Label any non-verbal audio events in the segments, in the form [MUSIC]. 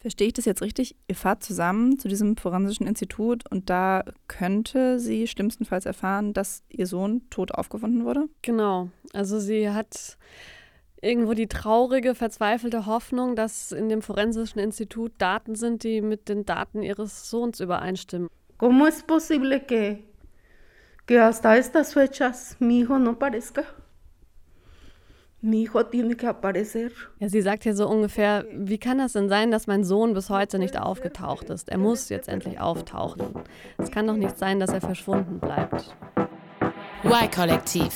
Verstehe ich das jetzt richtig? Ihr fahrt zusammen zu diesem forensischen Institut und da könnte sie schlimmstenfalls erfahren, dass ihr Sohn tot aufgefunden wurde? Genau. Also sie hat irgendwo die traurige, verzweifelte Hoffnung, dass in dem forensischen Institut Daten sind, die mit den Daten ihres Sohns übereinstimmen. ¿Cómo es posible que, que hasta estas fechas mi hijo no parezca? Mi hijo tiene que aparecer. Ja, sie sagt hier so ungefähr, wie kann das denn sein, dass mein Sohn bis heute nicht aufgetaucht ist? Er muss jetzt endlich auftauchen. Es kann doch nicht sein, dass er verschwunden bleibt. Y-Kollektiv.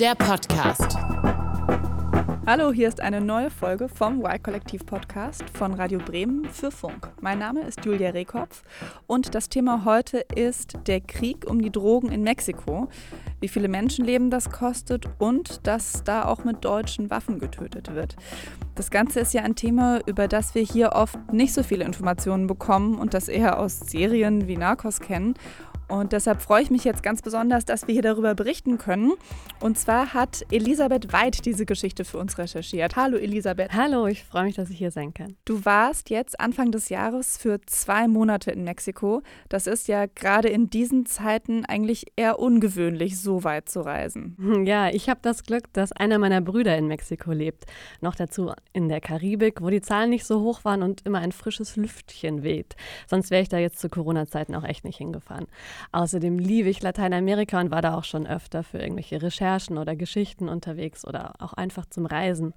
Der Podcast. Hallo, hier ist eine neue Folge vom Y-Kollektiv Podcast von Radio Bremen für Funk. Mein Name ist Julia Rehkopf und das Thema heute ist der Krieg um die Drogen in Mexiko, wie viele Menschenleben das kostet und dass da auch mit deutschen Waffen getötet wird. Das Ganze ist ja ein Thema, über das wir hier oft nicht so viele Informationen bekommen und das eher aus Serien wie Narcos kennen. Und deshalb freue ich mich jetzt ganz besonders, dass wir hier darüber berichten können. Und zwar hat Elisabeth Weid diese Geschichte für uns recherchiert. Hallo Elisabeth. Hallo, ich freue mich, dass ich hier sein kann. Du warst jetzt Anfang des Jahres für zwei Monate in Mexiko. Das ist ja gerade in diesen Zeiten eigentlich eher ungewöhnlich, so weit zu reisen. Ja, ich habe das Glück, dass einer meiner Brüder in Mexiko lebt. Noch dazu in der Karibik, wo die Zahlen nicht so hoch waren und immer ein frisches Lüftchen weht. Sonst wäre ich da jetzt zu Corona-Zeiten auch echt nicht hingefahren. Außerdem liebe ich Lateinamerika und war da auch schon öfter für irgendwelche Recherchen oder Geschichten unterwegs oder auch einfach zum Reisen.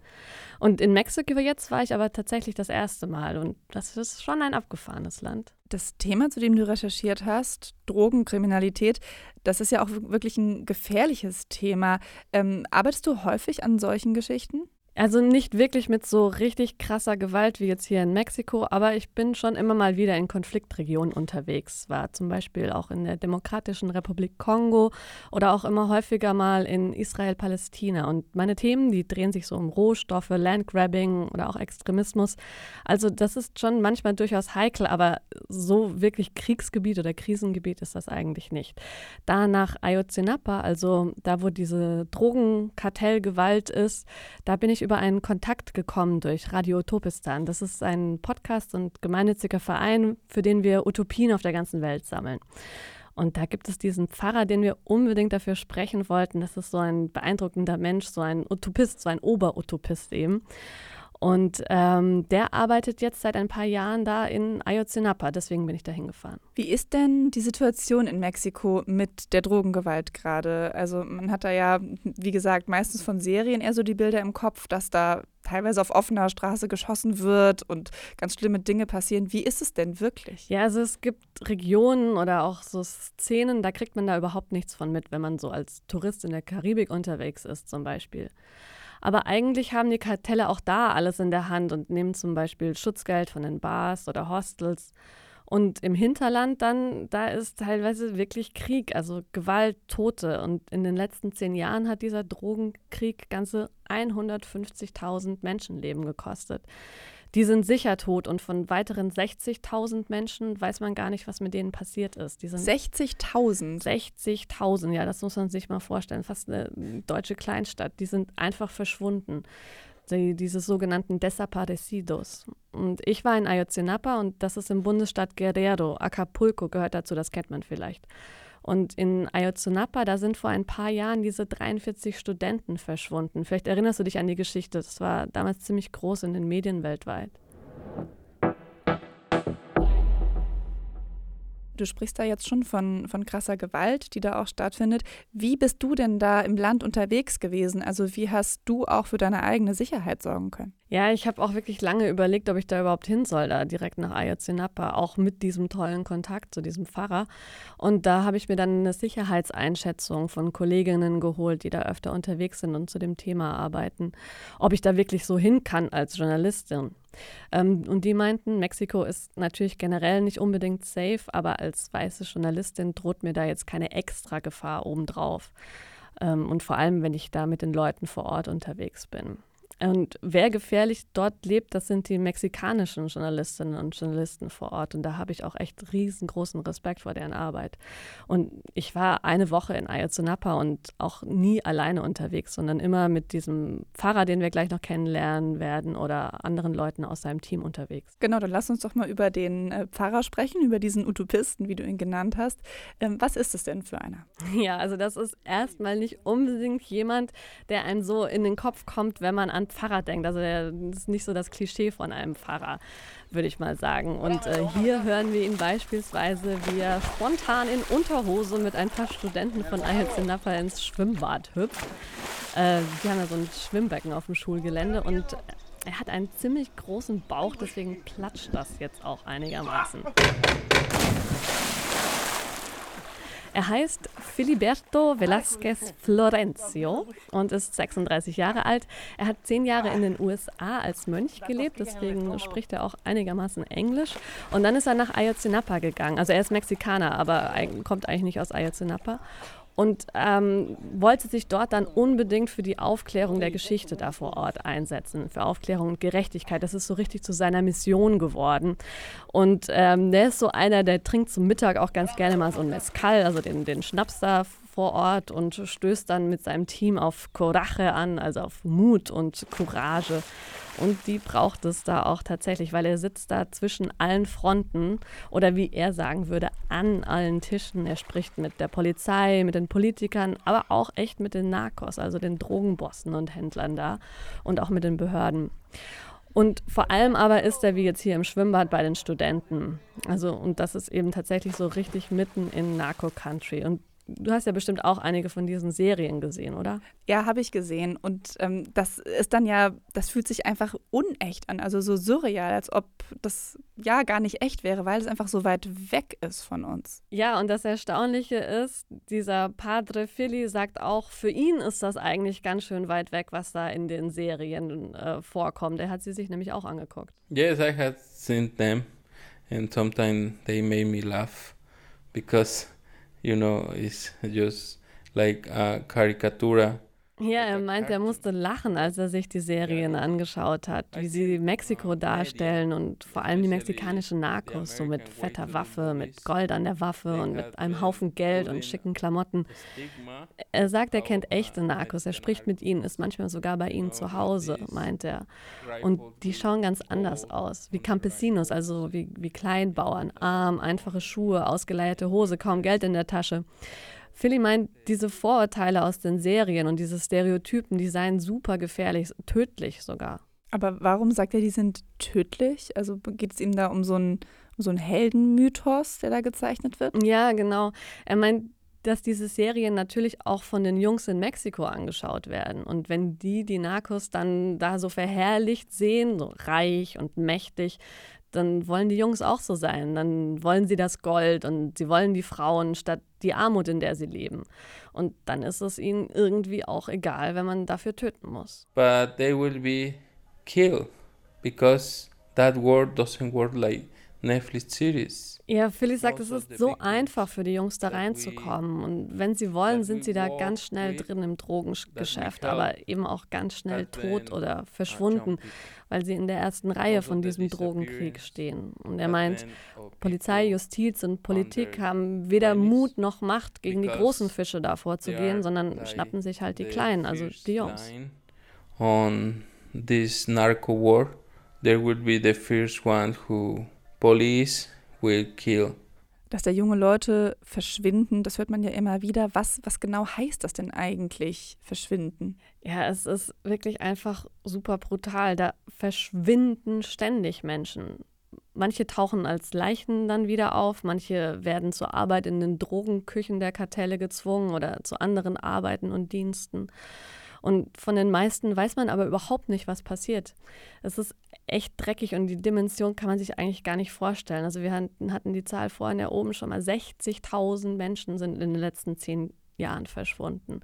Und in Mexiko jetzt war ich aber tatsächlich das erste Mal und das ist schon ein abgefahrenes Land. Das Thema, zu dem du recherchiert hast, Drogenkriminalität, das ist ja auch wirklich ein gefährliches Thema. Ähm, arbeitest du häufig an solchen Geschichten? Also nicht wirklich mit so richtig krasser Gewalt wie jetzt hier in Mexiko, aber ich bin schon immer mal wieder in Konfliktregionen unterwegs. War zum Beispiel auch in der Demokratischen Republik Kongo oder auch immer häufiger mal in Israel-Palästina. Und meine Themen, die drehen sich so um Rohstoffe, Landgrabbing oder auch Extremismus. Also das ist schon manchmal durchaus heikel, aber so wirklich Kriegsgebiet oder Krisengebiet ist das eigentlich nicht. Da nach Ayotzinapa, also da, wo diese Drogenkartellgewalt ist, da bin ich über einen Kontakt gekommen durch Radio Utopistan. Das ist ein Podcast und gemeinnütziger Verein, für den wir Utopien auf der ganzen Welt sammeln. Und da gibt es diesen Pfarrer, den wir unbedingt dafür sprechen wollten. Das ist so ein beeindruckender Mensch, so ein Utopist, so ein Oberutopist eben. Und ähm, der arbeitet jetzt seit ein paar Jahren da in Ayotzinapa, deswegen bin ich da hingefahren. Wie ist denn die Situation in Mexiko mit der Drogengewalt gerade? Also man hat da ja, wie gesagt, meistens von Serien eher so die Bilder im Kopf, dass da teilweise auf offener Straße geschossen wird und ganz schlimme Dinge passieren. Wie ist es denn wirklich? Ja, also es gibt Regionen oder auch so Szenen, da kriegt man da überhaupt nichts von mit, wenn man so als Tourist in der Karibik unterwegs ist zum Beispiel. Aber eigentlich haben die Kartelle auch da alles in der Hand und nehmen zum Beispiel Schutzgeld von den Bars oder Hostels. Und im Hinterland dann, da ist teilweise wirklich Krieg, also Gewalt, Tote. Und in den letzten zehn Jahren hat dieser Drogenkrieg ganze 150.000 Menschenleben gekostet die sind sicher tot und von weiteren 60.000 Menschen weiß man gar nicht, was mit denen passiert ist. 60.000? 60.000, ja, das muss man sich mal vorstellen. Fast eine deutsche Kleinstadt. Die sind einfach verschwunden. Die, diese sogenannten Desaparecidos. Und ich war in Ayotzinapa und das ist im Bundesstaat Guerrero. Acapulco gehört dazu, das kennt man vielleicht. Und in Ayotzinapa, da sind vor ein paar Jahren diese 43 Studenten verschwunden. Vielleicht erinnerst du dich an die Geschichte. Das war damals ziemlich groß in den Medien weltweit. Du sprichst da jetzt schon von, von krasser Gewalt, die da auch stattfindet. Wie bist du denn da im Land unterwegs gewesen? Also wie hast du auch für deine eigene Sicherheit sorgen können? Ja, ich habe auch wirklich lange überlegt, ob ich da überhaupt hin soll, da direkt nach Ayotzinapa, auch mit diesem tollen Kontakt zu diesem Pfarrer. Und da habe ich mir dann eine Sicherheitseinschätzung von Kolleginnen geholt, die da öfter unterwegs sind und zu dem Thema arbeiten, ob ich da wirklich so hin kann als Journalistin. Ähm, und die meinten, Mexiko ist natürlich generell nicht unbedingt safe, aber als weiße Journalistin droht mir da jetzt keine extra Gefahr obendrauf. Ähm, und vor allem, wenn ich da mit den Leuten vor Ort unterwegs bin. Und wer gefährlich dort lebt, das sind die mexikanischen Journalistinnen und Journalisten vor Ort. Und da habe ich auch echt riesengroßen Respekt vor deren Arbeit. Und ich war eine Woche in Ayotzinapa und auch nie alleine unterwegs, sondern immer mit diesem Pfarrer, den wir gleich noch kennenlernen werden, oder anderen Leuten aus seinem Team unterwegs. Genau, dann lass uns doch mal über den äh, Pfarrer sprechen, über diesen Utopisten, wie du ihn genannt hast. Ähm, was ist es denn für einer? [LAUGHS] Ja, also das ist erstmal nicht unbedingt jemand, der einem so in den Kopf kommt, wenn man an Pfarrer denkt. Also das ist nicht so das Klischee von einem Pfarrer, würde ich mal sagen. Und äh, hier hören wir ihn beispielsweise, wie er spontan in Unterhose mit ein paar Studenten von Ayotzinapa ins Schwimmbad hüpft. Äh, die haben ja so ein Schwimmbecken auf dem Schulgelände und er hat einen ziemlich großen Bauch, deswegen platscht das jetzt auch einigermaßen. Er heißt Filiberto Velázquez Florencio und ist 36 Jahre alt. Er hat zehn Jahre in den USA als Mönch gelebt, deswegen spricht er auch einigermaßen Englisch. Und dann ist er nach Ayotzinapa gegangen. Also er ist Mexikaner, aber kommt eigentlich nicht aus Ayotzinapa und ähm, wollte sich dort dann unbedingt für die Aufklärung der Geschichte da vor Ort einsetzen, für Aufklärung und Gerechtigkeit. Das ist so richtig zu seiner Mission geworden. Und ähm, der ist so einer, der trinkt zum Mittag auch ganz gerne mal so ein Mezcal, also den, den Schnaps da vor Ort und stößt dann mit seinem Team auf Coraje an, also auf Mut und Courage. Und die braucht es da auch tatsächlich, weil er sitzt da zwischen allen Fronten oder wie er sagen würde, an allen Tischen. Er spricht mit der Polizei, mit den Politikern, aber auch echt mit den Narcos, also den Drogenbossen und Händlern da und auch mit den Behörden. Und vor allem aber ist er wie jetzt hier im Schwimmbad bei den Studenten. Also, und das ist eben tatsächlich so richtig mitten in Narco-Country. Und Du hast ja bestimmt auch einige von diesen Serien gesehen, oder? Ja, habe ich gesehen. Und ähm, das ist dann ja, das fühlt sich einfach unecht an, also so surreal, als ob das ja gar nicht echt wäre, weil es einfach so weit weg ist von uns. Ja, und das Erstaunliche ist, dieser Padre Philly sagt auch, für ihn ist das eigentlich ganz schön weit weg, was da in den Serien äh, vorkommt. Er hat sie sich nämlich auch angeguckt. Yes, I had seen them and sometimes they made me laugh because you know, it's just like a caricatura. Ja, er meint, er musste lachen, als er sich die Serien angeschaut hat, wie sie Mexiko darstellen und vor allem die mexikanischen Narcos, so mit fetter Waffe, mit Gold an der Waffe und mit einem Haufen Geld und schicken Klamotten. Er sagt, er kennt echte Narcos, er spricht mit ihnen, ist manchmal sogar bei ihnen zu Hause, meint er. Und die schauen ganz anders aus, wie Campesinos, also wie, wie Kleinbauern, arm, einfache Schuhe, ausgeleierte Hose, kaum Geld in der Tasche. Philly meint, diese Vorurteile aus den Serien und diese Stereotypen, die seien super gefährlich, tödlich sogar. Aber warum sagt er, die sind tödlich? Also geht es ihm da um so einen, um so einen Heldenmythos, der da gezeichnet wird? Ja, genau. Er meint, dass diese Serien natürlich auch von den Jungs in Mexiko angeschaut werden. Und wenn die die Narcos dann da so verherrlicht sehen, so reich und mächtig, dann wollen die Jungs auch so sein. Dann wollen sie das Gold und sie wollen die Frauen statt die Armut, in der sie leben. Und dann ist es ihnen irgendwie auch egal, wenn man dafür töten muss. But they will be killed because that word doesn't work like Netflix series. Ja, Philly sagt, es ist so einfach für die Jungs da reinzukommen. Und wenn sie wollen, sind sie da ganz schnell drin im Drogengeschäft, aber eben auch ganz schnell tot oder verschwunden, weil sie in der ersten Reihe von diesem Drogenkrieg stehen. Und er meint, Polizei, Justiz und Politik haben weder Mut noch Macht, gegen die großen Fische da vorzugehen, sondern schnappen sich halt die kleinen, also die Jungs. On this narco war, there will be the first one who police will kill. Dass da junge Leute verschwinden, das hört man ja immer wieder. Was, was genau heißt das denn eigentlich, verschwinden? Ja, es ist wirklich einfach super brutal. Da verschwinden ständig Menschen. Manche tauchen als Leichen dann wieder auf, manche werden zur Arbeit in den Drogenküchen der Kartelle gezwungen oder zu anderen Arbeiten und Diensten. Und von den meisten weiß man aber überhaupt nicht, was passiert. Es ist echt dreckig und die Dimension kann man sich eigentlich gar nicht vorstellen. Also wir hatten die Zahl vorhin ja oben schon mal, 60.000 Menschen sind in den letzten zehn Jahren verschwunden.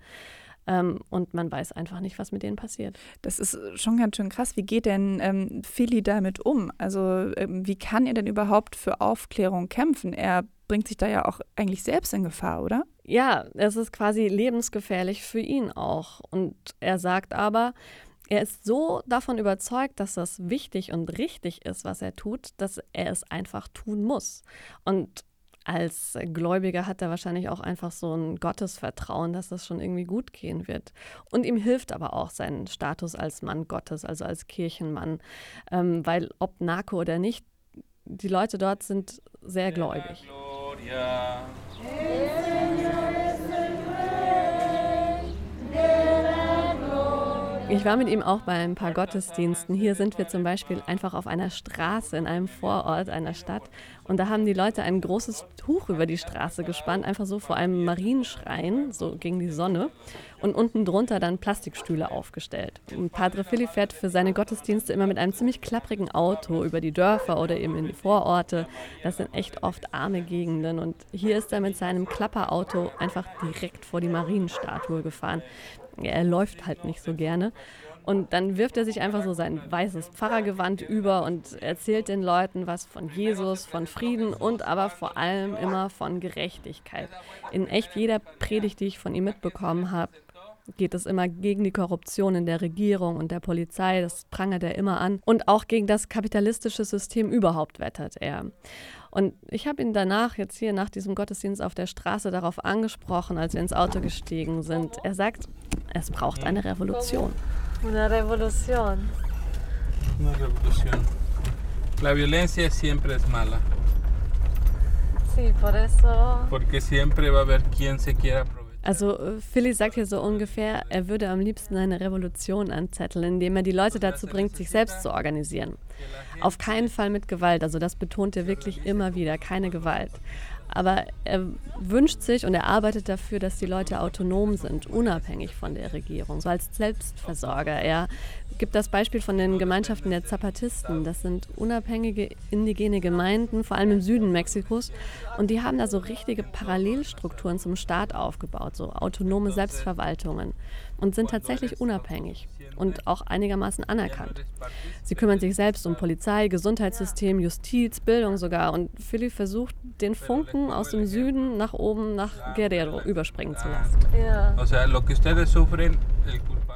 Ähm, und man weiß einfach nicht, was mit denen passiert. Das ist schon ganz schön krass. Wie geht denn ähm, Philly damit um? Also ähm, wie kann er denn überhaupt für Aufklärung kämpfen? Er bringt sich da ja auch eigentlich selbst in Gefahr, oder? Ja, es ist quasi lebensgefährlich für ihn auch. Und er sagt aber, er ist so davon überzeugt, dass das wichtig und richtig ist, was er tut, dass er es einfach tun muss. Und als Gläubiger hat er wahrscheinlich auch einfach so ein Gottesvertrauen, dass das schon irgendwie gut gehen wird. Und ihm hilft aber auch sein Status als Mann Gottes, also als Kirchenmann, ähm, weil ob Narko oder nicht, die Leute dort sind sehr gläubig. Gloria. Ich war mit ihm auch bei ein paar Gottesdiensten. Hier sind wir zum Beispiel einfach auf einer Straße in einem Vorort einer Stadt. Und da haben die Leute ein großes Tuch über die Straße gespannt, einfach so vor einem Marienschrein, so gegen die Sonne. Und unten drunter dann Plastikstühle aufgestellt. Und Padre Philly fährt für seine Gottesdienste immer mit einem ziemlich klapprigen Auto über die Dörfer oder eben in die Vororte. Das sind echt oft arme Gegenden. Und hier ist er mit seinem Klapperauto einfach direkt vor die Marienstatue gefahren er läuft halt nicht so gerne. Und dann wirft er sich einfach so sein weißes Pfarrergewand über und erzählt den Leuten was von Jesus, von Frieden und aber vor allem immer von Gerechtigkeit. In echt jeder Predigt, die ich von ihm mitbekommen habe, geht es immer gegen die Korruption in der Regierung und der Polizei, das prangert er immer an. Und auch gegen das kapitalistische System überhaupt wettert er. Und ich habe ihn danach, jetzt hier nach diesem Gottesdienst auf der Straße, darauf angesprochen, als wir ins Auto gestiegen sind. Er sagt, es braucht eine Revolution. Una revolución. Una revolución. La violencia siempre es mala. Sí, por eso. Porque siempre va a haber quien se quiera also äh, Philly sagt hier so ungefähr, er würde am liebsten eine Revolution anzetteln, indem er die Leute dazu bringt, sich selbst zu organisieren. Auf keinen Fall mit Gewalt, also das betont er wirklich immer wieder, keine Gewalt. Aber er wünscht sich und er arbeitet dafür, dass die Leute autonom sind, unabhängig von der Regierung, so als Selbstversorger. Er gibt das Beispiel von den Gemeinschaften der Zapatisten. Das sind unabhängige indigene Gemeinden, vor allem im Süden Mexikos. Und die haben da so richtige Parallelstrukturen zum Staat aufgebaut, so autonome Selbstverwaltungen und sind tatsächlich unabhängig und auch einigermaßen anerkannt. Sie kümmern sich selbst um Polizei, Gesundheitssystem, Justiz, Bildung sogar. Und Philly versucht, den Funken aus dem Süden nach oben nach Guerrero überspringen zu lassen. Ja.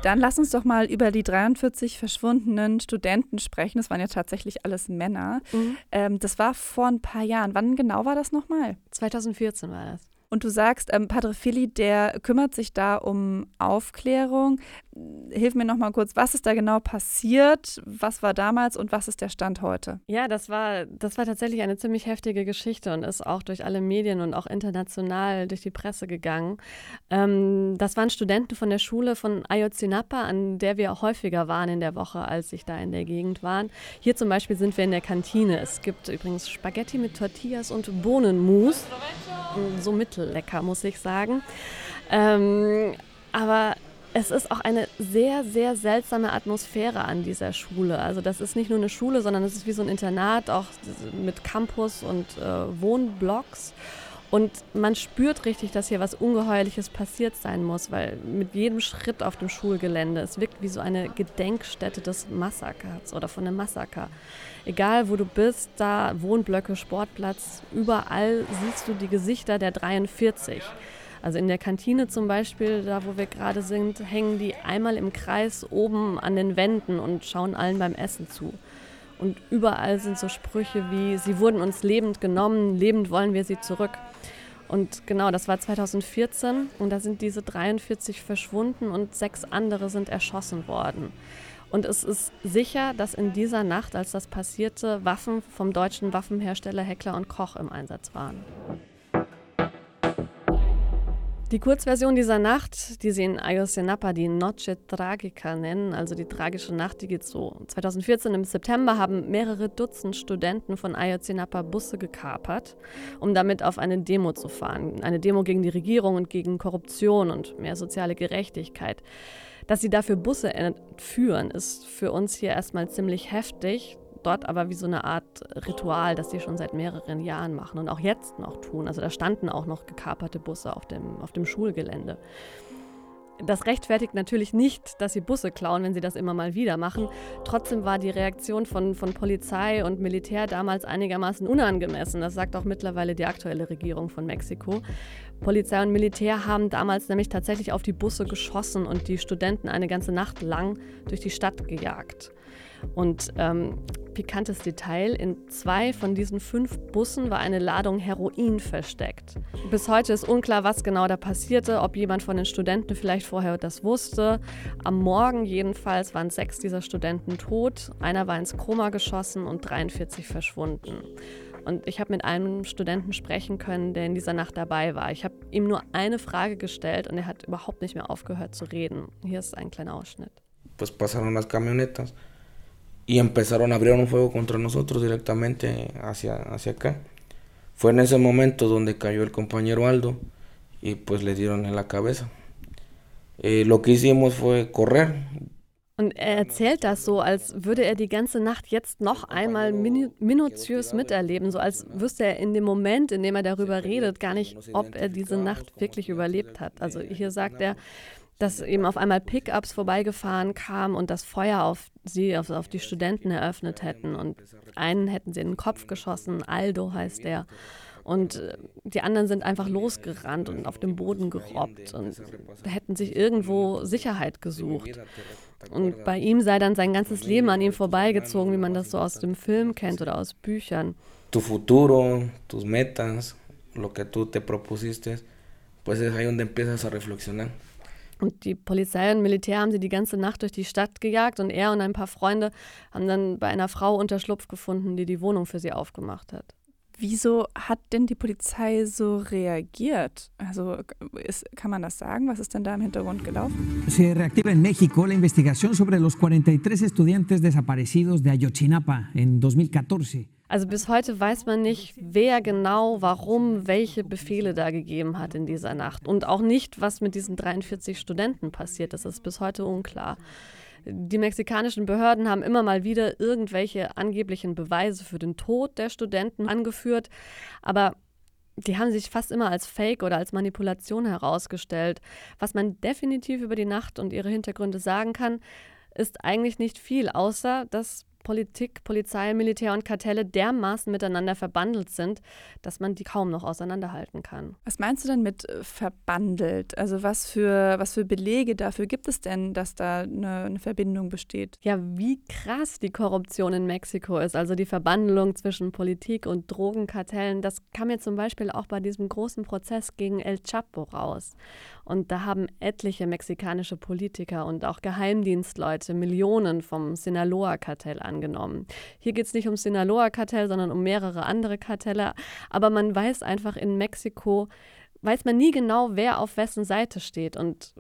Dann lass uns doch mal über die 43 verschwundenen Studenten sprechen. Das waren ja tatsächlich alles Männer. Mhm. Ähm, das war vor ein paar Jahren. Wann genau war das nochmal? 2014 war das. Und du sagst, ähm, Padre Fili, der kümmert sich da um Aufklärung. Hilf mir noch mal kurz, was ist da genau passiert? Was war damals und was ist der Stand heute? Ja, das war, das war tatsächlich eine ziemlich heftige Geschichte und ist auch durch alle Medien und auch international durch die Presse gegangen. Ähm, das waren Studenten von der Schule von Ayotzinapa, an der wir häufiger waren in der Woche, als ich da in der Gegend waren. Hier zum Beispiel sind wir in der Kantine. Es gibt übrigens Spaghetti mit Tortillas und Bohnenmus. So mittel lecker, muss ich sagen. Ähm, aber es ist auch eine sehr, sehr seltsame Atmosphäre an dieser Schule. Also das ist nicht nur eine Schule, sondern es ist wie so ein Internat, auch mit Campus und äh, Wohnblocks. Und man spürt richtig, dass hier was Ungeheuerliches passiert sein muss, weil mit jedem Schritt auf dem Schulgelände, es wirkt wie so eine Gedenkstätte des Massakers oder von einem Massaker. Egal wo du bist, da Wohnblöcke, Sportplatz, überall siehst du die Gesichter der 43. Also in der Kantine zum Beispiel, da wo wir gerade sind, hängen die einmal im Kreis oben an den Wänden und schauen allen beim Essen zu. Und überall sind so Sprüche wie, sie wurden uns lebend genommen, lebend wollen wir sie zurück. Und genau, das war 2014 und da sind diese 43 verschwunden und sechs andere sind erschossen worden. Und es ist sicher, dass in dieser Nacht, als das passierte, Waffen vom deutschen Waffenhersteller Heckler und Koch im Einsatz waren. Die Kurzversion dieser Nacht, die sie in Ayotzinapa die Noche Tragica nennen, also die tragische Nacht, die geht so. 2014 im September haben mehrere Dutzend Studenten von Ayotzinapa Busse gekapert, um damit auf eine Demo zu fahren. Eine Demo gegen die Regierung und gegen Korruption und mehr soziale Gerechtigkeit. Dass sie dafür Busse entführen, ist für uns hier erstmal ziemlich heftig dort aber wie so eine Art Ritual, das sie schon seit mehreren Jahren machen und auch jetzt noch tun. Also da standen auch noch gekaperte Busse auf dem, auf dem Schulgelände. Das rechtfertigt natürlich nicht, dass sie Busse klauen, wenn sie das immer mal wieder machen. Trotzdem war die Reaktion von, von Polizei und Militär damals einigermaßen unangemessen. Das sagt auch mittlerweile die aktuelle Regierung von Mexiko. Polizei und Militär haben damals nämlich tatsächlich auf die Busse geschossen und die Studenten eine ganze Nacht lang durch die Stadt gejagt. Und ähm, pikantes Detail, in zwei von diesen fünf Bussen war eine Ladung Heroin versteckt. Bis heute ist unklar, was genau da passierte, ob jemand von den Studenten vielleicht vorher das wusste. Am Morgen jedenfalls waren sechs dieser Studenten tot, einer war ins Koma geschossen und 43 verschwunden. Und ich habe mit einem Studenten sprechen können, der in dieser Nacht dabei war. Ich habe ihm nur eine Frage gestellt und er hat überhaupt nicht mehr aufgehört zu reden. Hier ist ein kleiner Ausschnitt. Pues pasaron las camionetas y empezaron a abrir un fuego contra nosotros directamente hacia, hacia acá. Fue en ese momento donde cayó el compañero Aldo y pues le dieron en la cabeza. Eh, lo que hicimos fue correr. Und er erzählt das so, als würde er die ganze Nacht jetzt noch einmal minu minutiös miterleben, so als wüsste er in dem Moment, in dem er darüber redet, gar nicht, ob er diese Nacht wirklich überlebt hat. Also hier sagt er, dass eben auf einmal Pickups vorbeigefahren kamen und das Feuer auf sie, auf, auf die Studenten eröffnet hätten. Und einen hätten sie in den Kopf geschossen, Aldo heißt der. Und äh, die anderen sind einfach losgerannt und auf dem Boden gerobbt und hätten sich irgendwo Sicherheit gesucht. Und bei ihm sei dann sein ganzes Leben an ihm vorbeigezogen, wie man das so aus dem Film kennt oder aus Büchern. Tu futuro, tus metas, lo que tú te propusiste, pues es ahí donde empiezas a reflexionar. Und die Polizei und Militär haben sie die ganze Nacht durch die Stadt gejagt und er und ein paar Freunde haben dann bei einer Frau Unterschlupf gefunden, die die Wohnung für sie aufgemacht hat. Wieso hat denn die Polizei so reagiert? Also ist, kann man das sagen? Was ist denn da im Hintergrund gelaufen? Se reactiva en México la investigación sobre los 43 estudiantes desaparecidos de Ayotzinapa en 2014. Also bis heute weiß man nicht, wer genau, warum, welche Befehle da gegeben hat in dieser Nacht. Und auch nicht, was mit diesen 43 Studenten passiert. Das ist bis heute unklar. Die mexikanischen Behörden haben immer mal wieder irgendwelche angeblichen Beweise für den Tod der Studenten angeführt, aber die haben sich fast immer als Fake oder als Manipulation herausgestellt. Was man definitiv über die Nacht und ihre Hintergründe sagen kann, ist eigentlich nicht viel, außer dass Politik, Polizei, Militär und Kartelle dermaßen miteinander verbandelt sind, dass man die kaum noch auseinanderhalten kann. Was meinst du denn mit äh, verbandelt? Also was für, was für Belege dafür gibt es denn, dass da eine, eine Verbindung besteht? Ja, wie krass die Korruption in Mexiko ist, also die Verbandelung zwischen Politik und Drogenkartellen, das kam mir zum Beispiel auch bei diesem großen Prozess gegen El Chapo raus. Und da haben etliche mexikanische Politiker und auch Geheimdienstleute Millionen vom Sinaloa-Kartell angenommen. Hier geht es nicht um Sinaloa-Kartell, sondern um mehrere andere Kartelle. Aber man weiß einfach in Mexiko, weiß man nie genau, wer auf wessen Seite steht. Und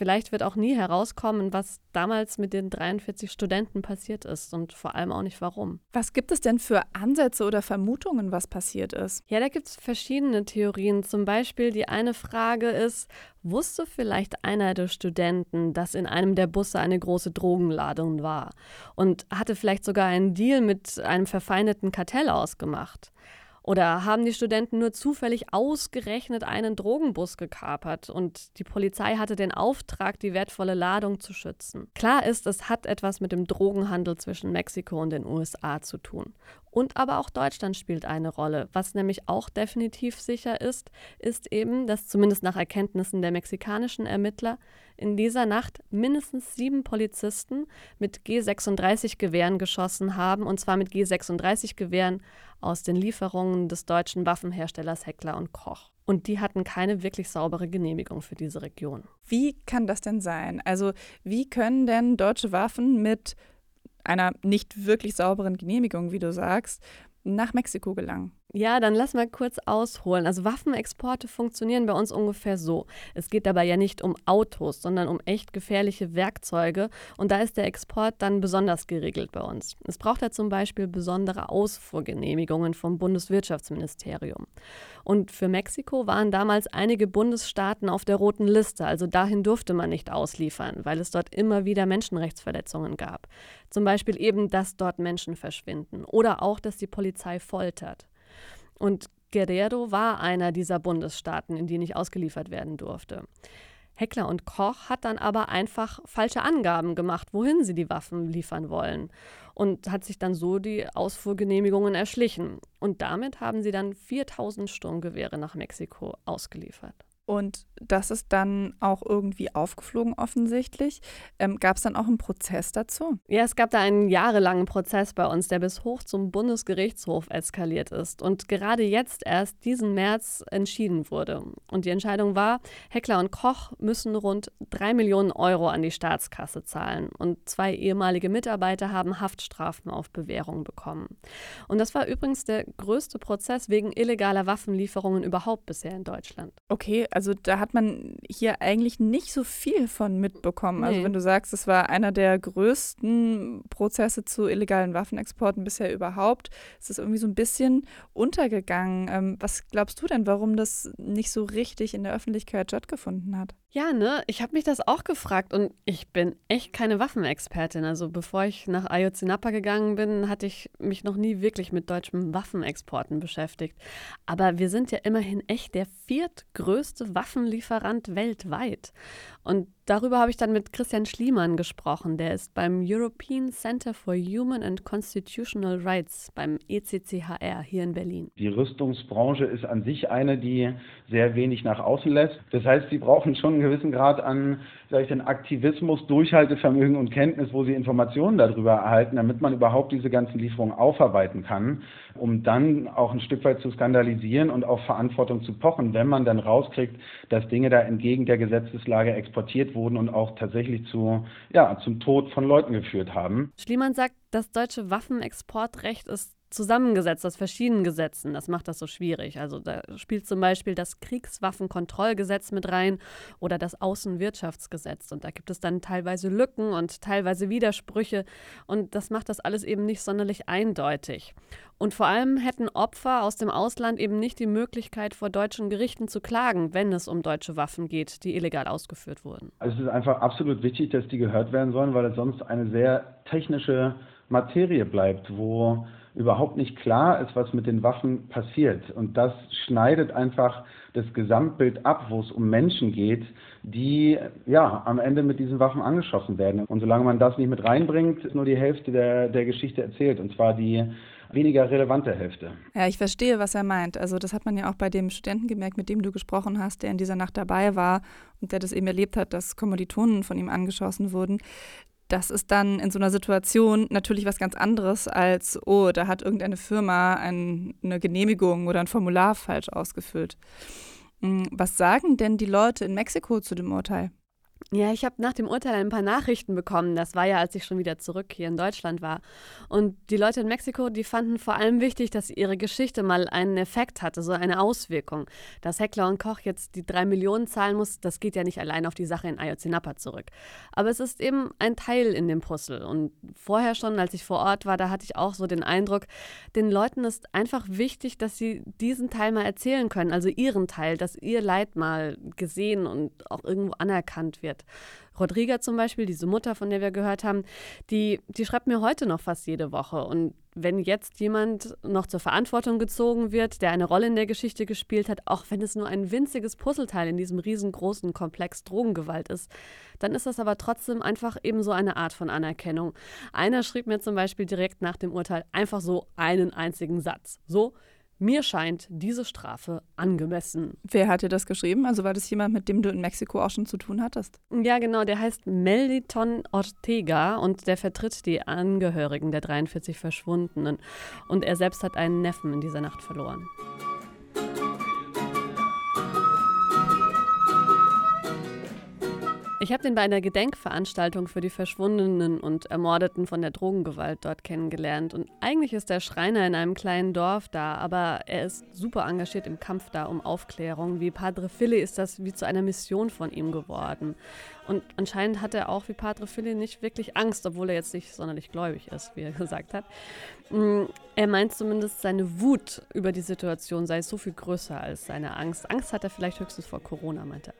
vielleicht wird auch nie herauskommen, was damals mit den 43 Studenten passiert ist und vor allem auch nicht warum. Was gibt es denn für Ansätze oder Vermutungen, was passiert ist? Ja, da gibt es verschiedene Theorien. Zum Beispiel die eine Frage ist, wusste vielleicht einer der Studenten, dass in einem der Busse eine große Drogenladung war und hatte vielleicht sogar einen Deal mit einem verfeindeten Kartell ausgemacht? Oder haben die Studenten nur zufällig ausgerechnet einen Drogenbus gekapert und die Polizei hatte den Auftrag, die wertvolle Ladung zu schützen? Klar ist, es hat etwas mit dem Drogenhandel zwischen Mexiko und den USA zu tun. Und aber auch Deutschland spielt eine Rolle. Was nämlich auch definitiv sicher ist, ist eben, dass zumindest nach Erkenntnissen der mexikanischen Ermittler in dieser Nacht mindestens sieben Polizisten mit G36-Gewehren geschossen haben, und zwar mit G36-Gewehren aus den Lieferungen des deutschen Waffenherstellers Heckler und Koch. Und die hatten keine wirklich saubere Genehmigung für diese Region. Wie kann das denn sein? Also wie können denn deutsche Waffen mit einer nicht wirklich sauberen Genehmigung, wie du sagst, nach Mexiko gelangen. Ja, dann lass mal kurz ausholen. Also Waffenexporte funktionieren bei uns ungefähr so. Es geht dabei ja nicht um Autos, sondern um echt gefährliche Werkzeuge. Und da ist der Export dann besonders geregelt bei uns. Es braucht ja zum Beispiel besondere Ausfuhrgenehmigungen vom Bundeswirtschaftsministerium. Und für Mexiko waren damals einige Bundesstaaten auf der roten Liste. Also dahin durfte man nicht ausliefern, weil es dort immer wieder Menschenrechtsverletzungen gab. Zum Beispiel eben, dass dort Menschen verschwinden oder auch, dass die Polizei foltert. Und Guerrero war einer dieser Bundesstaaten, in die nicht ausgeliefert werden durfte. Heckler und Koch hat dann aber einfach falsche Angaben gemacht, wohin sie die Waffen liefern wollen und hat sich dann so die Ausfuhrgenehmigungen erschlichen. Und damit haben sie dann 4000 Sturmgewehre nach Mexiko ausgeliefert. Und das ist dann auch irgendwie aufgeflogen offensichtlich. Ähm, gab es dann auch einen Prozess dazu? Ja, es gab da einen jahrelangen Prozess bei uns, der bis hoch zum Bundesgerichtshof eskaliert ist und gerade jetzt erst diesen März entschieden wurde. Und die Entscheidung war, Heckler und Koch müssen rund drei Millionen Euro an die Staatskasse zahlen und zwei ehemalige Mitarbeiter haben Haftstrafen auf Bewährung bekommen. Und das war übrigens der größte Prozess wegen illegaler Waffenlieferungen überhaupt bisher in Deutschland. Okay, also da hat man hier eigentlich nicht so viel von mitbekommen. Also Nee. wenn du sagst, es war einer der größten Prozesse zu illegalen Waffenexporten bisher überhaupt, ist es irgendwie so ein bisschen untergegangen. Ähm, was glaubst du denn, warum das nicht so richtig in der Öffentlichkeit stattgefunden hat? Ja, ne? Ich habe mich das auch gefragt und ich bin echt keine Waffenexpertin. Also bevor ich nach Ayotzinapa gegangen bin, hatte ich mich noch nie wirklich mit deutschen Waffenexporten beschäftigt. Aber wir sind ja immerhin echt der viertgrößte Waffenlieferant weltweit. Und darüber habe ich dann mit Christian Schliemann gesprochen. Der ist beim European Center for Human and Constitutional Rights beim ECCHR hier in Berlin. Die Rüstungsbranche ist an sich eine, die sehr wenig nach außen lässt. Das heißt, sie brauchen schon einen gewissen Grad an, ich denn, Aktivismus, Durchhaltevermögen und Kenntnis, wo sie Informationen darüber erhalten, damit man überhaupt diese ganzen Lieferungen aufarbeiten kann, um dann auch ein Stück weit zu skandalisieren und auf Verantwortung zu pochen, wenn man dann rauskriegt, dass Dinge da entgegen der Gesetzeslage exportiert wurden und auch tatsächlich zu, ja, zum Tod von Leuten geführt haben. Schliemann sagt, das deutsche Waffenexportrecht ist zusammengesetzt aus verschiedenen Gesetzen. Das macht das so schwierig. Also da spielt zum Beispiel das Kriegswaffenkontrollgesetz mit rein oder das Außenwirtschaftsgesetz. Und da gibt es dann teilweise Lücken und teilweise Widersprüche. Und das macht das alles eben nicht sonderlich eindeutig. Und vor allem hätten Opfer aus dem Ausland eben nicht die Möglichkeit, vor deutschen Gerichten zu klagen, wenn es um deutsche Waffen geht, die illegal ausgeführt wurden. Also es ist einfach absolut wichtig, dass die gehört werden sollen, weil es sonst eine sehr technische Materie bleibt, wo überhaupt nicht klar ist, was mit den Waffen passiert. Und das schneidet einfach das Gesamtbild ab, wo es um Menschen geht, die ja am Ende mit diesen Waffen angeschossen werden. Und solange man das nicht mit reinbringt, ist nur die Hälfte der, der Geschichte erzählt. Und zwar die weniger relevante Hälfte. Ja, ich verstehe, was er meint. Also das hat man ja auch bei dem Studenten gemerkt, mit dem du gesprochen hast, der in dieser Nacht dabei war und der das eben erlebt hat, dass Kommilitonen von ihm angeschossen wurden. Das ist dann in so einer Situation natürlich was ganz anderes als, oh, da hat irgendeine Firma ein, eine Genehmigung oder ein Formular falsch ausgefüllt. Hm, Was sagen denn die Leute in Mexiko zu dem Urteil? Ja, ich habe nach dem Urteil ein paar Nachrichten bekommen. Das war ja, als ich schon wieder zurück hier in Deutschland war. Und die Leute in Mexiko, die fanden vor allem wichtig, dass ihre Geschichte mal einen Effekt hatte, so eine Auswirkung. Dass Heckler und Koch jetzt die drei Millionen zahlen muss, das geht ja nicht allein auf die Sache in Ayotzinapa zurück. Aber es ist eben ein Teil in dem Puzzle. Und vorher schon, als ich vor Ort war, da hatte ich auch so den Eindruck, den Leuten ist einfach wichtig, dass sie diesen Teil mal erzählen können, also ihren Teil, dass ihr Leid mal gesehen und auch irgendwo anerkannt wird. Rodriga zum Beispiel, diese Mutter, von der wir gehört haben, die, die schreibt mir heute noch fast jede Woche. Und wenn jetzt jemand noch zur Verantwortung gezogen wird, der eine Rolle in der Geschichte gespielt hat, auch wenn es nur ein winziges Puzzleteil in diesem riesengroßen Komplex Drogengewalt ist, dann ist das aber trotzdem einfach eben so eine Art von Anerkennung. Einer schrieb mir zum Beispiel direkt nach dem Urteil einfach so einen einzigen Satz. So, mir scheint diese Strafe angemessen. Wer hat dir das geschrieben? Also war das jemand, mit dem du in Mexiko auch schon zu tun hattest? Ja, genau, der heißt Meliton Ortega und der vertritt die Angehörigen der 43 Verschwundenen. Und er selbst hat einen Neffen in dieser Nacht verloren. Ich habe den bei einer Gedenkveranstaltung für die Verschwundenen und Ermordeten von der Drogengewalt dort kennengelernt. Und eigentlich ist der Schreiner in einem kleinen Dorf da, aber er ist super engagiert im Kampf da um Aufklärung. Wie Padre Philly ist das wie zu einer Mission von ihm geworden. Und anscheinend hat er auch wie Padre Philly nicht wirklich Angst, obwohl er jetzt nicht sonderlich gläubig ist, wie er [LAUGHS] gesagt hat. Mm, Er meint zumindest, seine Wut über die Situation sei so viel größer als seine Angst. Angst hat er vielleicht höchstens vor Corona, meint er.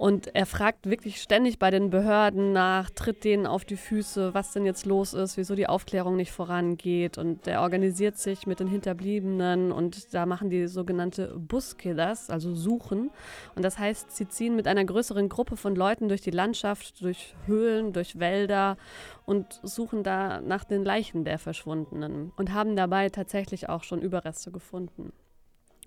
Und er fragt wirklich ständig bei den Behörden nach, tritt denen auf die Füße, was denn jetzt los ist, wieso die Aufklärung nicht vorangeht. Und er organisiert sich mit den Hinterbliebenen und da machen die sogenannte Buskillers, also Suchen. Und das heißt, sie ziehen mit einer größeren Gruppe von Leuten durch die Landschaft, durch Höhlen, durch Wälder und suchen da nach den Leichen der Verschwundenen und haben dabei tatsächlich auch schon Überreste gefunden.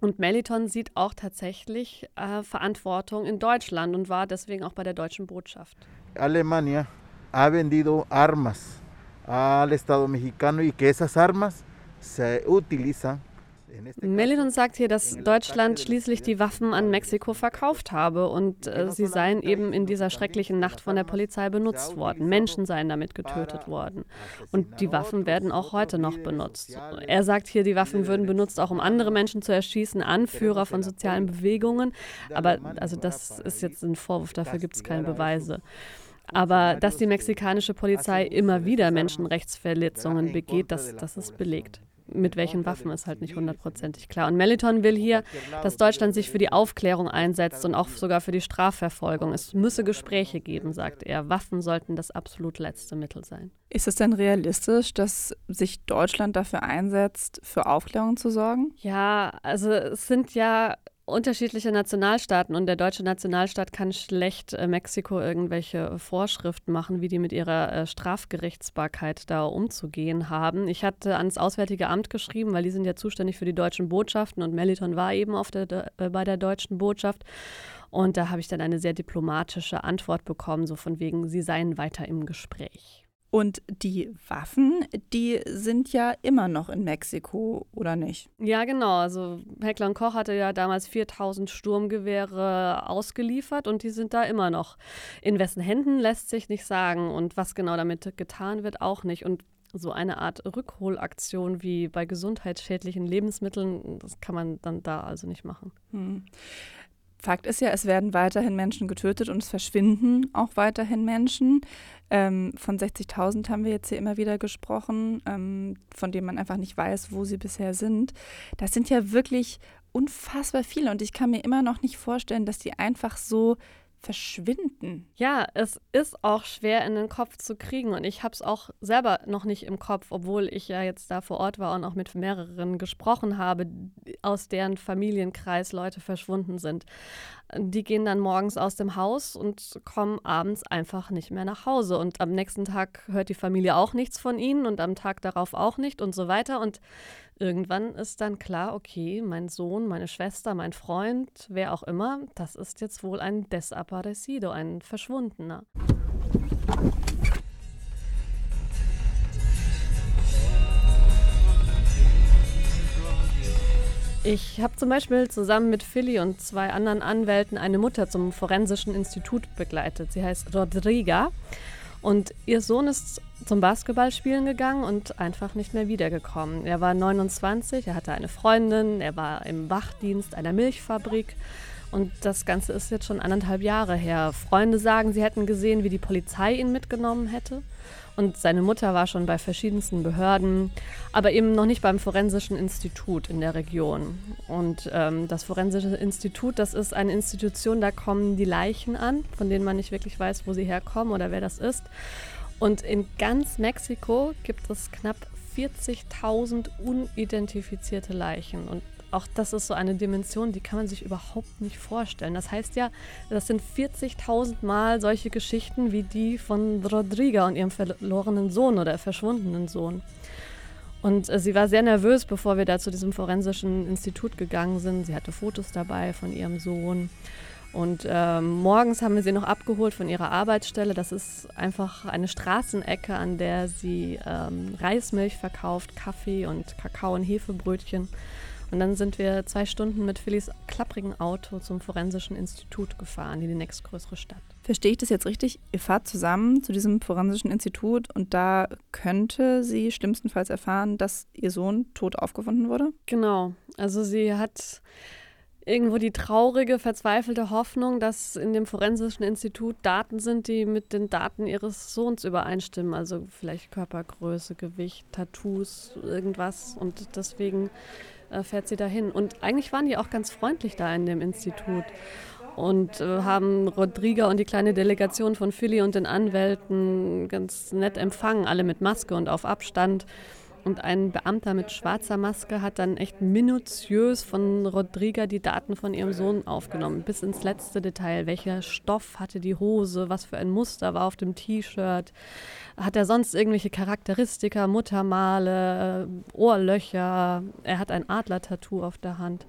Und Meliton sieht auch tatsächlich äh, Verantwortung in Deutschland und war deswegen auch bei der deutschen Botschaft. Alemania ha vendido armas al Estado mexicano y que esas armas se utilizan Melidon sagt hier, dass Deutschland schließlich die Waffen an Mexiko verkauft habe und äh, sie seien eben in dieser schrecklichen Nacht von der Polizei benutzt worden. Menschen seien damit getötet worden. Und die Waffen werden auch heute noch benutzt. Er sagt hier, die Waffen würden benutzt, auch um andere Menschen zu erschießen, Anführer von sozialen Bewegungen. Aber also das ist jetzt ein Vorwurf, dafür gibt es keine Beweise. Aber dass die mexikanische Polizei immer wieder Menschenrechtsverletzungen begeht, das, das ist belegt mit welchen Waffen ist halt nicht hundertprozentig klar. Und Meliton will hier, dass Deutschland sich für die Aufklärung einsetzt und auch sogar für die Strafverfolgung. Es müsse Gespräche geben, sagt er. Waffen sollten das absolut letzte Mittel sein. Ist es denn realistisch, dass sich Deutschland dafür einsetzt, für Aufklärung zu sorgen? Ja, also es sind ja unterschiedliche Nationalstaaten und der deutsche Nationalstaat kann schlecht äh, Mexiko irgendwelche Vorschriften machen, wie die mit ihrer äh, Strafgerichtsbarkeit da umzugehen haben. Ich hatte ans Auswärtige Amt geschrieben, weil die sind ja zuständig für die deutschen Botschaften und Meliton war eben auf der, äh, bei der deutschen Botschaft. Und da habe ich dann eine sehr diplomatische Antwort bekommen, so von wegen, sie seien weiter im Gespräch. Und die Waffen, die sind ja immer noch in Mexiko, oder nicht? Ja, genau. Also Heckler und Koch hatte ja damals 4000 Sturmgewehre ausgeliefert und die sind da immer noch. In wessen Händen lässt sich nicht sagen und was genau damit getan wird, auch nicht. Und so eine Art Rückholaktion wie bei gesundheitsschädlichen Lebensmitteln, das kann man dann da also nicht machen. Hm. Fakt ist ja, es werden weiterhin Menschen getötet und es verschwinden auch weiterhin Menschen. Ähm, von 60.000 haben wir jetzt hier immer wieder gesprochen, ähm, von denen man einfach nicht weiß, wo sie bisher sind. Das sind ja wirklich unfassbar viele und ich kann mir immer noch nicht vorstellen, dass die einfach so verschwinden. Ja, es ist auch schwer in den Kopf zu kriegen und ich habe es auch selber noch nicht im Kopf, obwohl ich ja jetzt da vor Ort war und auch mit mehreren gesprochen habe, aus deren Familienkreis Leute verschwunden sind. Die gehen dann morgens aus dem Haus und kommen abends einfach nicht mehr nach Hause und am nächsten Tag hört die Familie auch nichts von ihnen und am Tag darauf auch nicht und so weiter und irgendwann ist dann klar, okay, mein Sohn, meine Schwester, mein Freund, wer auch immer, das ist jetzt wohl ein Desaparecido, ein Verschwundener. Ich habe zum Beispiel zusammen mit Philly und zwei anderen Anwälten eine Mutter zum Forensischen Institut begleitet. Sie heißt Rodriga und ihr Sohn ist zum Basketballspielen gegangen und einfach nicht mehr wiedergekommen. Er war 29, er hatte eine Freundin, er war im Wachdienst einer Milchfabrik. Und das Ganze ist jetzt schon anderthalb Jahre her. Freunde sagen, sie hätten gesehen, wie die Polizei ihn mitgenommen hätte. Und seine Mutter war schon bei verschiedensten Behörden, aber eben noch nicht beim Forensischen Institut in der Region. Und ähm, das Forensische Institut, das ist eine Institution, da kommen die Leichen an, von denen man nicht wirklich weiß, wo sie herkommen oder wer das ist. Und in ganz Mexiko gibt es knapp 40.000 unidentifizierte Leichen. Und auch das ist so eine Dimension, die kann man sich überhaupt nicht vorstellen. Das heißt ja, das sind 40.000 Mal solche Geschichten wie die von Rodriga und ihrem verlorenen Sohn oder verschwundenen Sohn. Und äh, sie war sehr nervös, bevor wir da zu diesem forensischen Institut gegangen sind. Sie hatte Fotos dabei von ihrem Sohn. Und ähm, morgens haben wir sie noch abgeholt von ihrer Arbeitsstelle. Das ist einfach eine Straßenecke, an der sie ähm, Reismilch verkauft, Kaffee und Kakao und Hefebrötchen. Und dann sind wir zwei Stunden mit Phillys klapprigen Auto zum Forensischen Institut gefahren, in die nächstgrößere Stadt. Verstehe ich das jetzt richtig? Ihr fahrt zusammen zu diesem Forensischen Institut und da könnte sie schlimmstenfalls erfahren, dass ihr Sohn tot aufgefunden wurde? Genau. Also sie hat irgendwo die traurige, verzweifelte Hoffnung, dass in dem forensischen Institut Daten sind, die mit den Daten ihres Sohns übereinstimmen. Also vielleicht Körpergröße, Gewicht, Tattoos, irgendwas. Und deswegen äh, fährt sie dahin. Und eigentlich waren die auch ganz freundlich da in dem Institut. und äh, haben Rodriga und die kleine Delegation von Philly und den Anwälten ganz nett empfangen, alle mit Maske und auf Abstand. Und ein Beamter mit schwarzer Maske hat dann echt minutiös von Rodriga die Daten von ihrem Sohn aufgenommen, bis ins letzte Detail. Welcher Stoff hatte die Hose, was für ein Muster war auf dem T-Shirt, hat er sonst irgendwelche Charakteristika, Muttermale, Ohrlöcher, er hat ein Adler-Tattoo auf der Hand.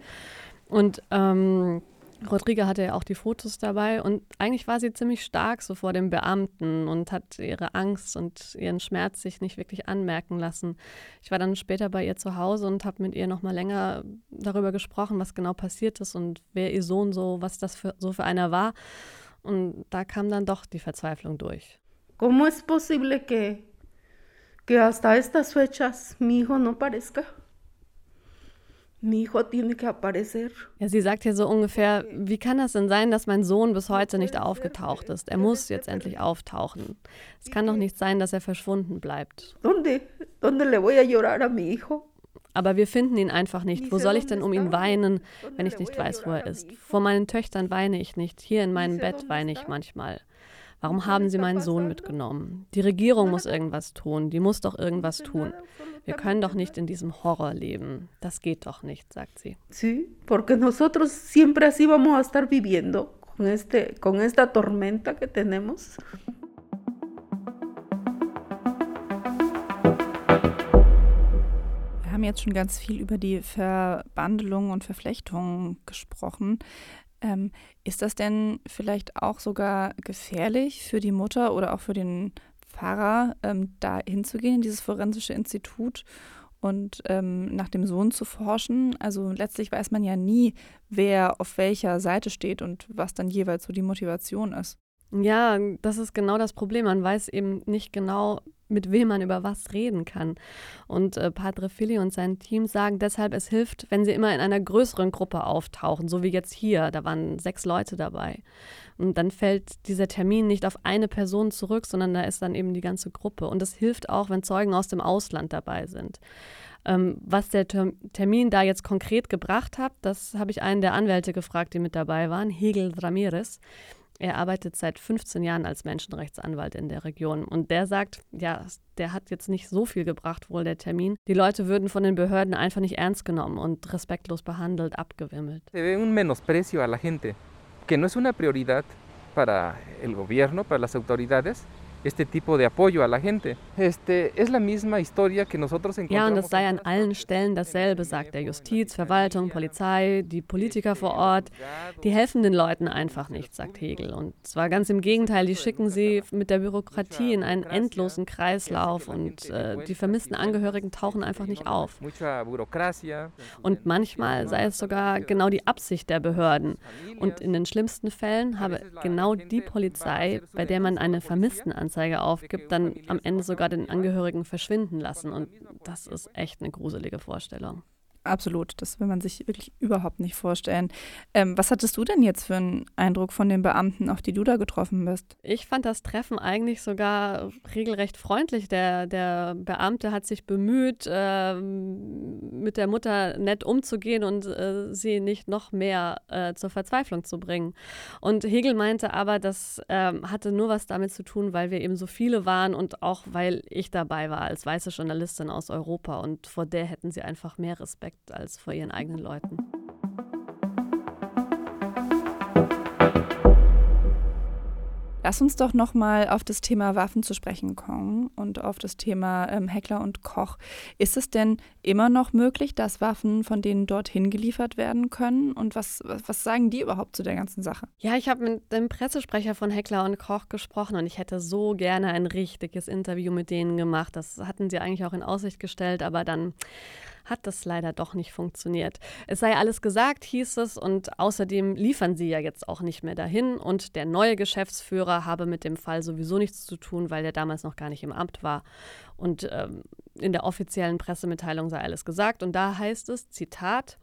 Und ähm, Rodriga hatte ja auch die Fotos dabei und eigentlich war sie ziemlich stark so vor dem Beamten und hat ihre Angst und ihren Schmerz sich nicht wirklich anmerken lassen. Ich war dann später bei ihr zu Hause und habe mit ihr noch mal länger darüber gesprochen, was genau passiert ist und wer ihr Sohn so, was das für, so für einer war. Und da kam dann doch die Verzweiflung durch. ¿Cómo es posible que, que hasta estas fechas mi hijo no aparezca? Mi hijo tiene que aparecer. Ja, sie sagt hier so ungefähr, wie kann das denn sein, dass mein Sohn bis heute nicht aufgetaucht ist? Er muss jetzt endlich auftauchen. Es kann doch nicht sein, dass er verschwunden bleibt. ¿Dónde? ¿Dónde le voy a llorar a mi hijo? Aber wir finden ihn einfach nicht. Wo soll ich denn um ihn weinen, wenn ich nicht weiß, wo er ist? Vor meinen Töchtern weine ich nicht. Hier in meinem Bett weine ich manchmal. Warum haben sie meinen Sohn mitgenommen? Die Regierung muss irgendwas tun. Die muss doch irgendwas tun. Wir können doch nicht in diesem Horror leben. Das geht doch nicht, sagt sie. Sí, porque nosotros siempre así vamos a estar viviendo con, este, con esta tormenta que tenemos. Wir haben jetzt schon ganz viel über die Verbandelung und Verflechtung gesprochen. Ähm, ist das denn vielleicht auch sogar gefährlich für die Mutter oder auch für den Pfarrer, ähm, da hinzugehen, in dieses forensische Institut und ähm, nach dem Sohn zu forschen? Also letztlich weiß man ja nie, wer auf welcher Seite steht und was dann jeweils so die Motivation ist. Ja, das ist genau das Problem. Man weiß eben nicht genau, mit wem man über was reden kann. Und äh, Padre Fili und sein Team sagen deshalb, es hilft, wenn sie immer in einer größeren Gruppe auftauchen, so wie jetzt hier. Da waren sechs Leute dabei. Und dann fällt dieser Termin nicht auf eine Person zurück, sondern da ist dann eben die ganze Gruppe. Und es hilft auch, wenn Zeugen aus dem Ausland dabei sind. Ähm, was der Termin da jetzt konkret gebracht hat, das habe ich einen der Anwälte gefragt, die mit dabei waren, Hegel Ramirez. Er arbeitet seit 15 Jahren als Menschenrechtsanwalt in der Region und der sagt, ja, der hat jetzt nicht so viel gebracht, wohl der Termin. Die Leute würden von den Behörden einfach nicht ernst genommen und respektlos behandelt, abgewimmelt. Se ve un menosprecio a la gente, que no es una prioridad para el gobierno, para las autoridades, este tipo de apoyo a la gente. Este, es la misma historia que nosotros Ja, und es sei an allen Stellen dasselbe, sagt der Justiz, Verwaltung, Polizei, die Politiker vor Ort. Die helfen den Leuten einfach nicht, sagt Hegel. Und zwar ganz im Gegenteil, die schicken sie mit der Bürokratie in einen endlosen Kreislauf und äh, die vermissten Angehörigen tauchen einfach nicht auf. Und manchmal sei es sogar genau die Absicht der Behörden. Und in den schlimmsten Fällen habe genau die Polizei, bei der man eine Vermisstenanzeige Anzeige aufgibt, dann am Ende sogar den Angehörigen verschwinden lassen. Und das ist echt eine gruselige Vorstellung. Absolut, das will man sich wirklich überhaupt nicht vorstellen. Ähm, was hattest du denn jetzt für einen Eindruck von den Beamten, auf die du da getroffen bist? Ich fand das Treffen eigentlich sogar regelrecht freundlich. Der, der Beamte hat sich bemüht, äh, mit der Mutter nett umzugehen und äh, sie nicht noch mehr äh, zur Verzweiflung zu bringen. Und Hegel meinte aber, das ähm, hatte nur was damit zu tun, weil wir eben so viele waren und auch weil ich dabei war als weiße Journalistin aus Europa und vor der hätten sie einfach mehr Respekt Respekt als vor ihren eigenen Leuten. Lass uns doch noch mal auf das Thema Waffen zu sprechen kommen und auf das Thema ähm, Heckler und Koch. Ist es denn immer noch möglich, dass Waffen von denen dorthin geliefert werden können? Und was, was, was sagen die überhaupt zu der ganzen Sache? Ja, ich habe mit dem Pressesprecher von Heckler und Koch gesprochen und ich hätte so gerne ein richtiges Interview mit denen gemacht. Das hatten sie eigentlich auch in Aussicht gestellt, aber dann hat das leider doch nicht funktioniert. Es sei alles gesagt, hieß es, und außerdem liefern sie ja jetzt auch nicht mehr dahin und der neue Geschäftsführer habe mit dem Fall sowieso nichts zu tun, weil der damals noch gar nicht im Amt war. Und ähm, in der offiziellen Pressemitteilung sei alles gesagt und da heißt es, Zitat,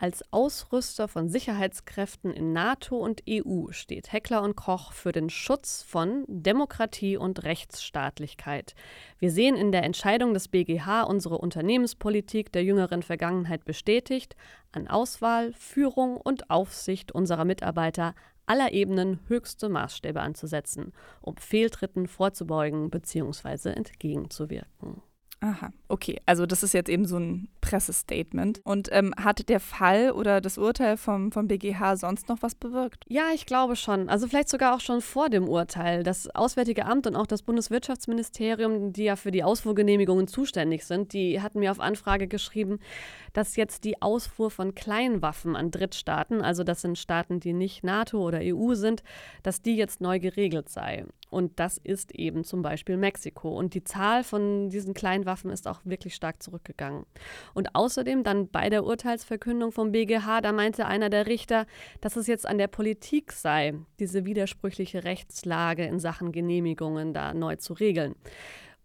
Als Ausrüster von Sicherheitskräften in NATO und EU steht Heckler und Koch für den Schutz von Demokratie und Rechtsstaatlichkeit. Wir sehen in der Entscheidung des BGH unsere Unternehmenspolitik der jüngeren Vergangenheit bestätigt, an Auswahl, Führung und Aufsicht unserer Mitarbeiter aller Ebenen höchste Maßstäbe anzusetzen, um Fehltritten vorzubeugen bzw. entgegenzuwirken. Aha, okay. Also das ist jetzt eben so ein Pressestatement. Und ähm, hat der Fall oder das Urteil vom, vom BGH sonst noch was bewirkt? Ja, ich glaube schon. Also vielleicht sogar auch schon vor dem Urteil. Das Auswärtige Amt und auch das Bundeswirtschaftsministerium, die ja für die Ausfuhrgenehmigungen zuständig sind, die hatten mir auf Anfrage geschrieben, dass jetzt die Ausfuhr von Kleinwaffen an Drittstaaten, also das sind Staaten, die nicht NATO oder EU sind, dass die jetzt neu geregelt sei. Und das ist eben zum Beispiel Mexiko. Und die Zahl von diesen Kleinwaffen ist auch wirklich stark zurückgegangen. Und außerdem dann bei der Urteilsverkündung vom BGH, da meinte einer der Richter, dass es jetzt an der Politik sei, diese widersprüchliche Rechtslage in Sachen Genehmigungen da neu zu regeln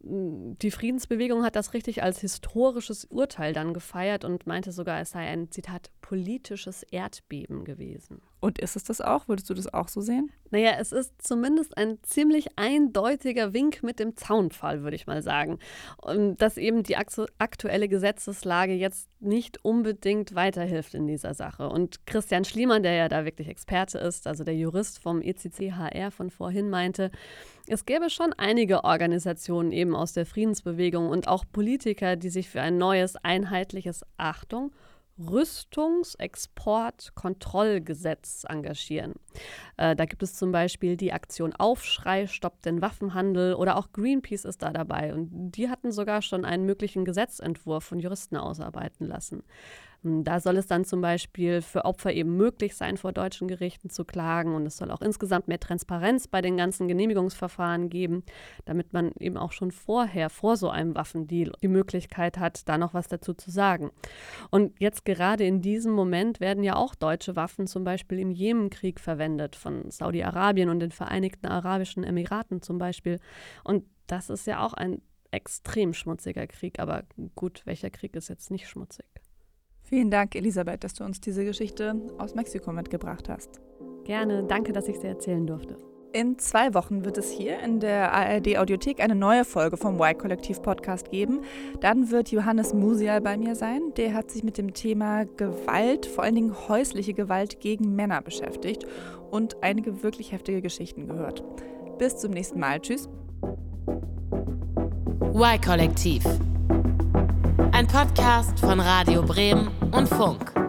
die Friedensbewegung hat das richtig als historisches Urteil dann gefeiert und meinte sogar, es sei ein, Zitat, politisches Erdbeben gewesen. Und ist es das auch? Würdest du das auch so sehen? Naja, es ist zumindest ein ziemlich eindeutiger Wink mit dem Zaunfall, würde ich mal sagen. Und dass eben die aktuelle Gesetzeslage jetzt nicht unbedingt weiterhilft in dieser Sache. Und Christian Schliemann, der ja da wirklich Experte ist, also der Jurist vom ECCHR von vorhin, meinte, es gäbe schon einige Organisationen eben aus der Friedensbewegung und auch Politiker, die sich für ein neues, einheitliches Achtung Rüstungsexportkontrollgesetz engagieren. Äh, da gibt es zum Beispiel die Aktion Aufschrei, stoppt den Waffenhandel oder auch Greenpeace ist da dabei und die hatten sogar schon einen möglichen Gesetzentwurf von Juristen ausarbeiten lassen. Hm, da soll es dann zum Beispiel für Opfer eben möglich sein, vor deutschen Gerichten zu klagen. Und es soll auch insgesamt mehr Transparenz bei den ganzen Genehmigungsverfahren geben, damit man eben auch schon vorher, vor so einem Waffendeal, die Möglichkeit hat, da noch was dazu zu sagen. Und jetzt gerade in diesem Moment werden ja auch deutsche Waffen zum Beispiel im Jemenkrieg verwendet, von Saudi-Arabien und den Vereinigten Arabischen Emiraten zum Beispiel. Und das ist ja auch ein extrem schmutziger Krieg. Aber gut, welcher Krieg ist jetzt nicht schmutzig? Vielen Dank, Elisabeth, dass du uns diese Geschichte aus Mexiko mitgebracht hast. Gerne, danke, dass ich sie erzählen durfte. In zwei Wochen wird es hier in der ARD Audiothek eine neue Folge vom Y-Kollektiv Podcast geben. Dann wird Johannes Musial bei mir sein. Der hat sich mit dem Thema Gewalt, vor allen Dingen häusliche Gewalt gegen Männer beschäftigt und einige wirklich heftige Geschichten gehört. Bis zum nächsten Mal. Tschüss. Y-Kollektiv. Ein Podcast von Radio Bremen und Funk.